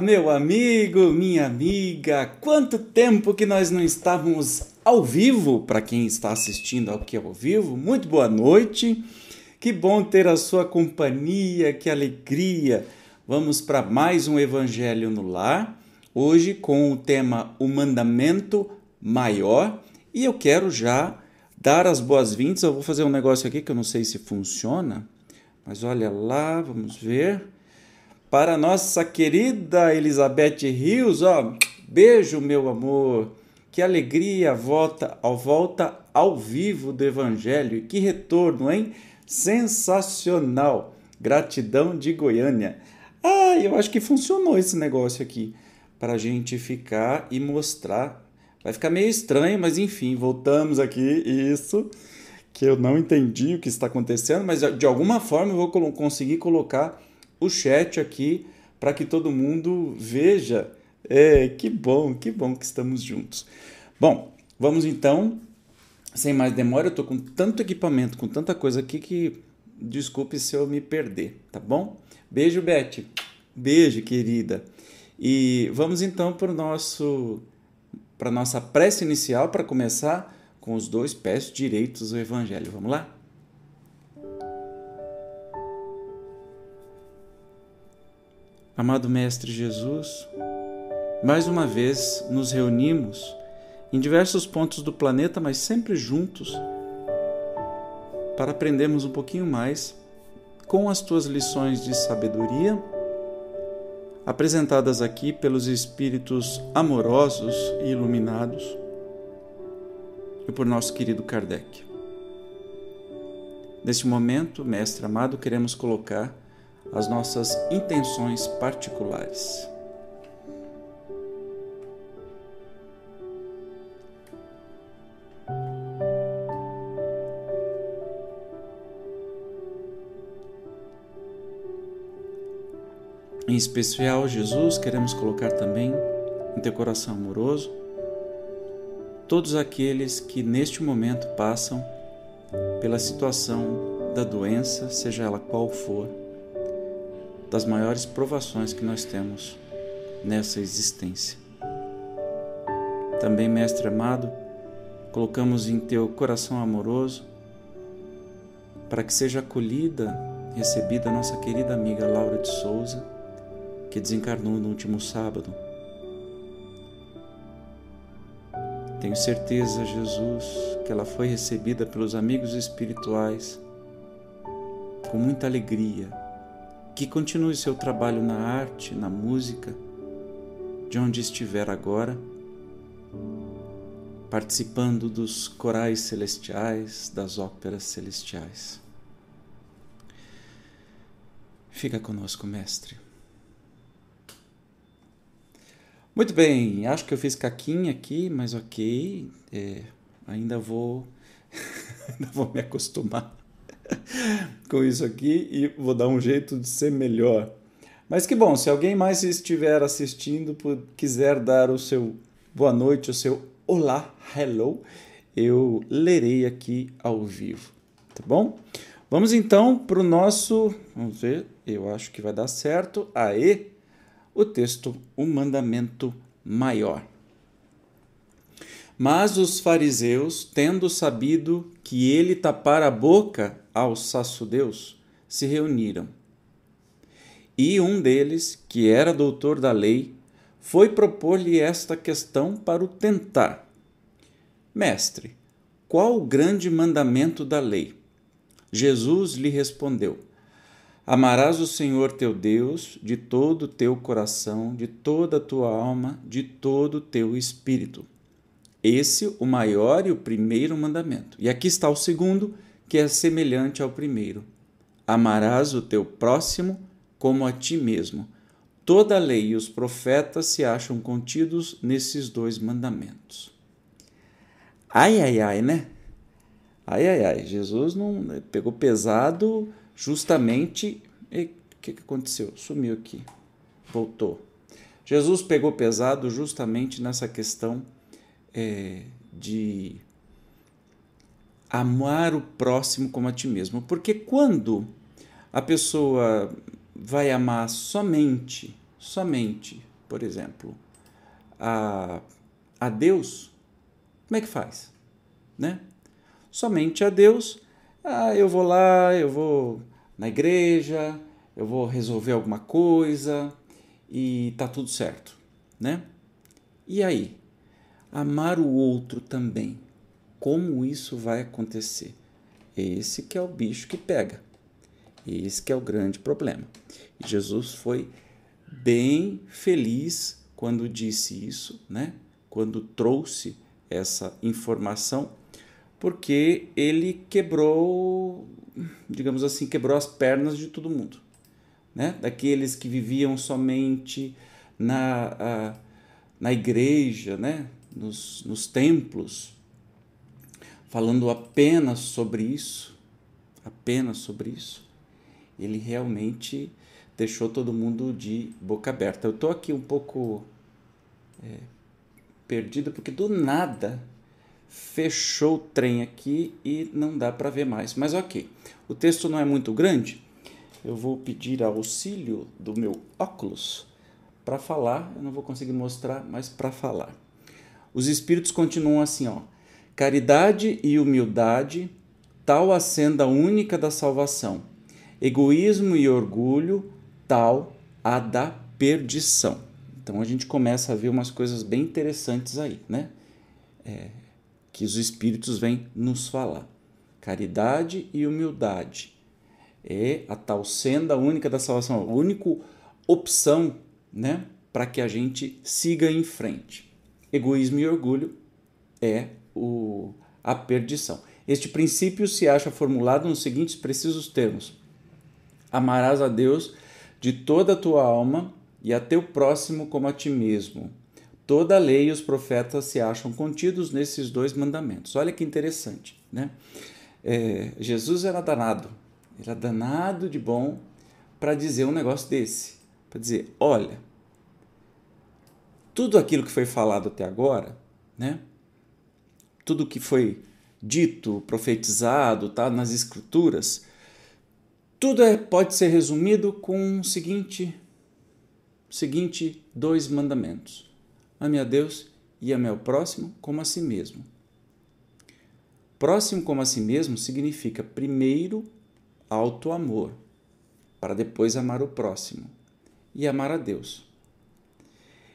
meu amigo, minha amiga, quanto tempo que nós não estávamos ao vivo, para quem está assistindo aqui ao vivo, muito boa noite, que bom ter a sua companhia, que alegria. Vamos para mais um Evangelho no Lar, hoje com o tema O Mandamento Maior, e eu quero já dar as boas-vindas. Eu vou fazer um negócio aqui que eu não sei se funciona, mas olha lá, vamos ver para nossa querida Elizabeth Rios, ó, beijo, meu amor. Que alegria volta ao volta ao vivo do evangelho. Que retorno, hein? Sensacional. Gratidão de Goiânia. Ah, eu acho que funcionou esse negócio aqui para a gente ficar e mostrar. Vai ficar meio estranho, mas enfim, voltamos aqui. Isso que eu não entendi o que está acontecendo, mas de alguma forma eu vou conseguir colocar o chat aqui para que todo mundo veja. É, que bom, que bom que estamos juntos. Bom, vamos então, sem mais demora, eu estou com tanto equipamento, com tanta coisa aqui que desculpe se eu me perder, tá bom? Beijo, Beth. Beijo, querida. E vamos então para o nosso para nossa prece inicial para começar com os dois pés direitos do evangelho. Vamos lá? Amado Mestre Jesus, mais uma vez nos reunimos em diversos pontos do planeta, mas sempre juntos, para aprendermos um pouquinho mais com as tuas lições de sabedoria, apresentadas aqui pelos espíritos amorosos e iluminados e por nosso querido Kardec. Neste momento, Mestre amado, queremos colocar as nossas intenções particulares. Em especial, Jesus, queremos colocar também em teu coração amoroso todos aqueles que neste momento passam pela situação da doença, seja ela qual for das maiores provações que nós temos nessa existência. Também, Mestre amado, colocamos em teu coração amoroso para que seja acolhida, recebida a nossa querida amiga Laura de Souza, que desencarnou no último sábado. Tenho certeza, Jesus, que ela foi recebida pelos amigos espirituais com muita alegria, que continue seu trabalho na arte, na música, de onde estiver agora, participando dos corais celestiais, das óperas celestiais. Fica conosco, mestre. Muito bem, acho que eu fiz caquinha aqui, mas ok, é, ainda vou, ainda vou me acostumar. com isso aqui e vou dar um jeito de ser melhor. Mas que bom, se alguém mais estiver assistindo, quiser dar o seu boa noite, o seu olá, hello, eu lerei aqui ao vivo, tá bom? Vamos então para o nosso, vamos ver, eu acho que vai dar certo. Aê, o texto, o mandamento maior. Mas os fariseus, tendo sabido que ele tapara a boca aos saçudeus, se reuniram. E um deles, que era doutor da lei, foi propor-lhe esta questão para o tentar: Mestre, qual o grande mandamento da lei? Jesus lhe respondeu: Amarás o Senhor teu Deus de todo o teu coração, de toda a tua alma, de todo o teu espírito. Esse o maior e o primeiro mandamento. E aqui está o segundo, que é semelhante ao primeiro: Amarás o teu próximo como a ti mesmo. Toda a lei e os profetas se acham contidos nesses dois mandamentos. Ai, ai, ai, né? Ai, ai, ai. Jesus não né, pegou pesado justamente que, que aconteceu? Sumiu aqui, voltou. Jesus pegou pesado justamente nessa questão é, de amar o próximo como a ti mesmo. Porque quando a pessoa vai amar somente, somente, por exemplo, a, a Deus, como é que faz? Né? Somente a Deus, ah, eu vou lá, eu vou na igreja, eu vou resolver alguma coisa e tá tudo certo, né? E aí, amar o outro também. Como isso vai acontecer? Esse que é o bicho que pega. Esse que é o grande problema. E Jesus foi bem feliz quando disse isso, né? Quando trouxe essa informação, porque ele quebrou, digamos assim, quebrou as pernas de todo mundo, né? Daqueles que viviam somente na, a, na igreja, né? Nos, nos templos, falando apenas sobre isso, apenas sobre isso, ele realmente deixou todo mundo de boca aberta. Eu estou aqui um pouco é, perdido porque do nada fechou o trem aqui e não dá para ver mais. Mas ok, o texto não é muito grande. Eu vou pedir auxílio do meu óculos para falar. Eu não vou conseguir mostrar, mas para falar. Os espíritos continuam assim, ó. Caridade e humildade, tal a senda única da salvação. Egoísmo e orgulho, tal a da perdição. Então a gente começa a ver umas coisas bem interessantes aí, né? É, que os Espíritos vêm nos falar. Caridade e humildade é a tal senda única da salvação, a única opção né, para que a gente siga em frente. Egoísmo e orgulho é o, a perdição. Este princípio se acha formulado nos seguintes precisos termos: Amarás a Deus de toda a tua alma e a teu próximo como a ti mesmo. Toda a lei e os profetas se acham contidos nesses dois mandamentos. Olha que interessante, né? É, Jesus era danado, era danado de bom para dizer um negócio desse, para dizer, olha, tudo aquilo que foi falado até agora, né? Tudo que foi dito, profetizado, tá nas escrituras, tudo é, pode ser resumido com o seguinte, seguinte dois mandamentos ame a Deus e ame ao próximo como a si mesmo. Próximo como a si mesmo significa primeiro alto amor, para depois amar o próximo e amar a Deus.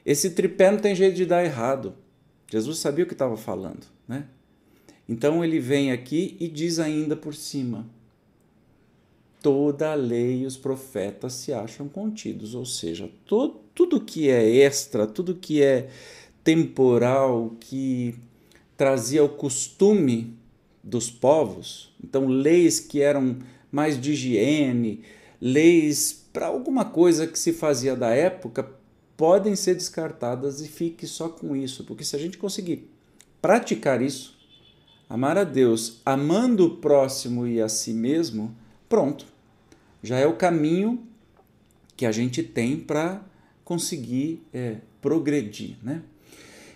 Esse tripé não tem jeito de dar errado. Jesus sabia o que estava falando, né? Então ele vem aqui e diz ainda por cima: toda a lei e os profetas se acham contidos, ou seja, todo, tudo que é extra, tudo que é temporal, que trazia o costume dos povos, então leis que eram mais de higiene, leis para alguma coisa que se fazia da época, podem ser descartadas e fique só com isso, porque se a gente conseguir praticar isso, amar a Deus, amando o próximo e a si mesmo, pronto. Já é o caminho que a gente tem para conseguir é, progredir. Né?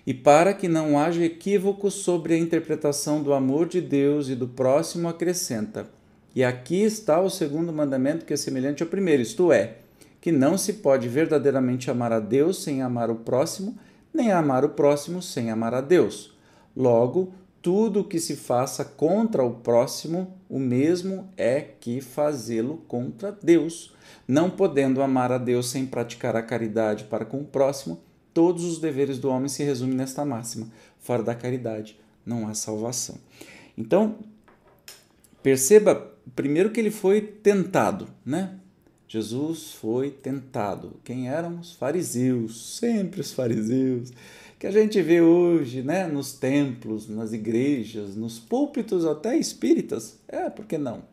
E para que não haja equívoco sobre a interpretação do amor de Deus e do próximo, acrescenta: E aqui está o segundo mandamento que é semelhante ao primeiro, isto é, que não se pode verdadeiramente amar a Deus sem amar o próximo, nem amar o próximo sem amar a Deus. Logo, tudo que se faça contra o próximo, o mesmo é que fazê-lo contra Deus. Não podendo amar a Deus sem praticar a caridade para com o próximo, todos os deveres do homem se resumem nesta máxima: fora da caridade não há salvação. Então, perceba primeiro que ele foi tentado, né? Jesus foi tentado. Quem eram os fariseus? Sempre os fariseus que a gente vê hoje, né, nos templos, nas igrejas, nos púlpitos até espíritas. É, por que não?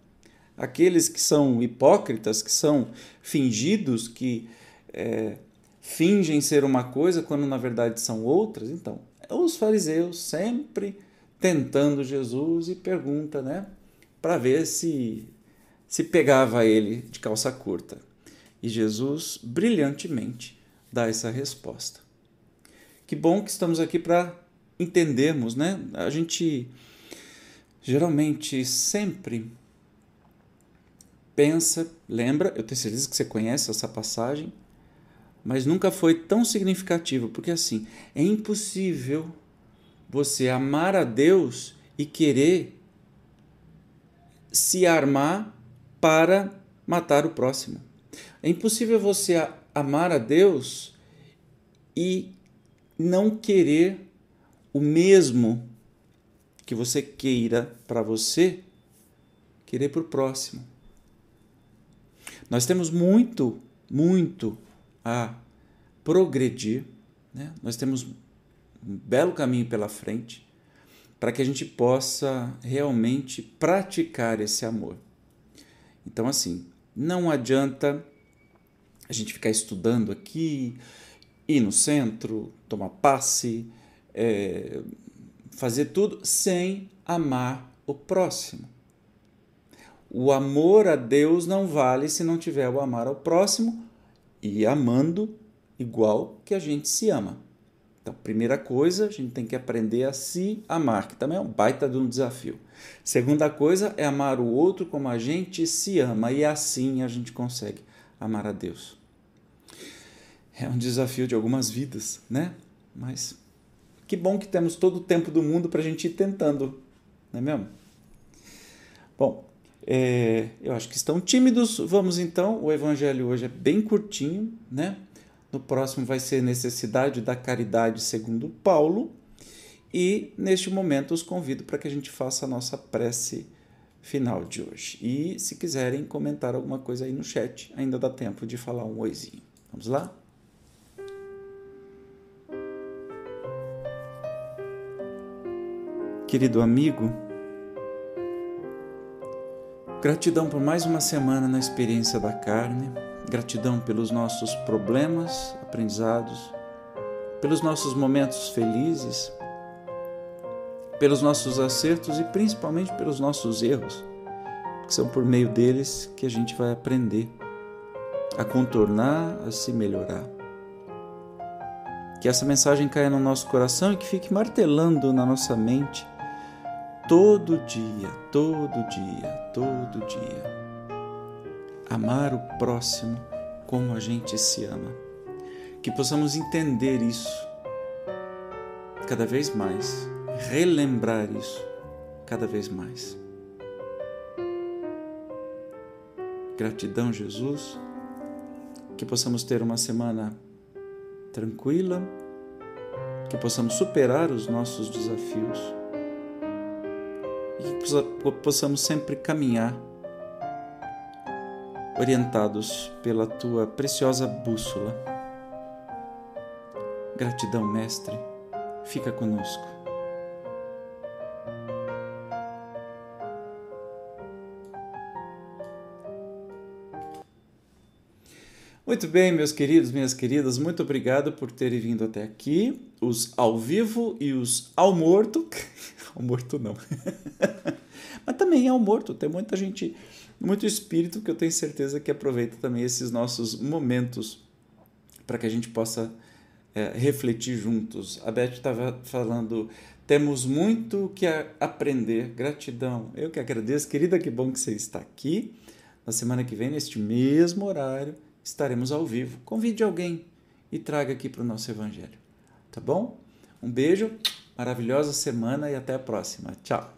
Aqueles que são hipócritas, que são fingidos, que é, fingem ser uma coisa quando na verdade são outras. Então, os fariseus sempre tentando Jesus e pergunta, né, para ver se se pegava ele de calça curta. E Jesus brilhantemente dá essa resposta. Que bom que estamos aqui para entendermos, né? A gente geralmente sempre pensa, lembra, eu tenho certeza que você conhece essa passagem, mas nunca foi tão significativo, porque assim, é impossível você amar a Deus e querer se armar para matar o próximo. É impossível você amar a Deus e não querer o mesmo que você queira para você, querer para o próximo. Nós temos muito, muito a progredir, né? nós temos um belo caminho pela frente para que a gente possa realmente praticar esse amor. Então, assim, não adianta a gente ficar estudando aqui, ir no centro, tomar passe, é, fazer tudo sem amar o próximo. O amor a Deus não vale se não tiver o amar ao próximo e amando igual que a gente se ama. Então, primeira coisa, a gente tem que aprender a se amar, que também é um baita de um desafio. Segunda coisa é amar o outro como a gente se ama, e assim a gente consegue amar a Deus. É um desafio de algumas vidas, né? Mas que bom que temos todo o tempo do mundo para a gente ir tentando, não é mesmo? Bom, é, eu acho que estão tímidos. Vamos então. O evangelho hoje é bem curtinho, né? No próximo vai ser necessidade da caridade segundo Paulo. E neste momento os convido para que a gente faça a nossa prece final de hoje. E se quiserem comentar alguma coisa aí no chat, ainda dá tempo de falar um oizinho. Vamos lá? Querido amigo, Gratidão por mais uma semana na experiência da carne, gratidão pelos nossos problemas, aprendizados, pelos nossos momentos felizes, pelos nossos acertos e principalmente pelos nossos erros, que são por meio deles que a gente vai aprender a contornar, a se melhorar. Que essa mensagem caia no nosso coração e que fique martelando na nossa mente todo dia, todo dia, todo dia. Amar o próximo como a gente se ama. Que possamos entender isso cada vez mais, relembrar isso cada vez mais. Gratidão, Jesus. Que possamos ter uma semana tranquila, que possamos superar os nossos desafios possamos sempre caminhar orientados pela tua preciosa bússola. Gratidão, Mestre, fica conosco. Muito bem, meus queridos, minhas queridas, muito obrigado por terem vindo até aqui, os ao vivo e os ao morto. ao morto não. Mas também ao morto, tem muita gente, muito espírito que eu tenho certeza que aproveita também esses nossos momentos para que a gente possa é, refletir juntos. A Beth estava falando, temos muito que aprender, gratidão. Eu que agradeço, querida, que bom que você está aqui. Na semana que vem, neste mesmo horário, estaremos ao vivo. Convide alguém e traga aqui para o nosso Evangelho. Tá bom? Um beijo, maravilhosa semana e até a próxima. Tchau!